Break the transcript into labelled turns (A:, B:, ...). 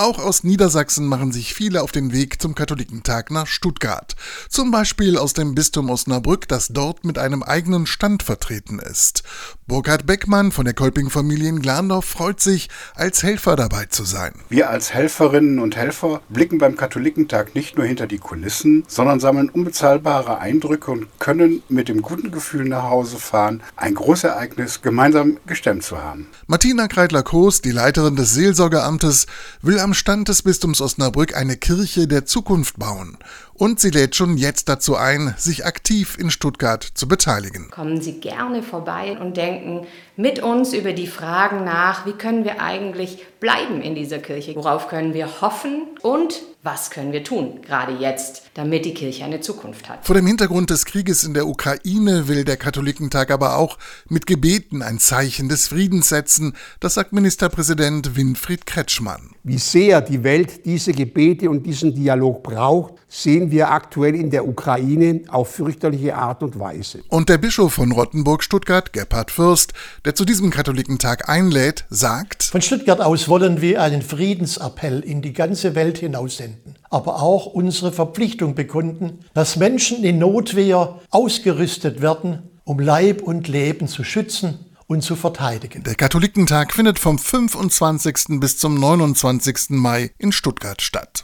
A: Auch aus Niedersachsen machen sich viele auf den Weg zum Katholikentag nach Stuttgart. Zum Beispiel aus dem Bistum Osnabrück, das dort mit einem eigenen Stand vertreten ist. Burkhard Beckmann von der Kolping-Familie in Glandorf freut sich, als Helfer dabei zu sein.
B: Wir als Helferinnen und Helfer blicken beim Katholikentag nicht nur hinter die Kulissen, sondern sammeln unbezahlbare Eindrücke und können mit dem guten Gefühl nach Hause fahren, ein Großereignis gemeinsam gestemmt zu haben.
A: Martina Kreidler-Koos, die Leiterin des Seelsorgeamtes, will am Stand des Bistums Osnabrück eine Kirche der Zukunft bauen. Und sie lädt schon jetzt dazu ein, sich aktiv in Stuttgart zu beteiligen.
C: Kommen Sie gerne vorbei und denken mit uns über die Fragen nach, wie können wir eigentlich bleiben in dieser Kirche? Worauf können wir hoffen? Und was können wir tun, gerade jetzt, damit die Kirche eine Zukunft hat?
A: Vor dem Hintergrund des Krieges in der Ukraine will der Katholikentag aber auch mit Gebeten ein Zeichen des Friedens setzen. Das sagt Ministerpräsident Winfried Kretschmann.
D: Wie sehr die Welt diese Gebete und diesen Dialog braucht, sehen wir aktuell in der Ukraine auf fürchterliche Art und Weise.
A: Und der Bischof von Rottenburg-Stuttgart, Gebhard Fürst, der zu diesem Katholikentag einlädt, sagt:
E: Von Stuttgart aus wollen wir einen Friedensappell in die ganze Welt hinaussenden, aber auch unsere Verpflichtung bekunden, dass Menschen in Notwehr ausgerüstet werden, um Leib und Leben zu schützen und zu verteidigen.
A: Der Katholikentag findet vom 25. bis zum 29. Mai in Stuttgart statt.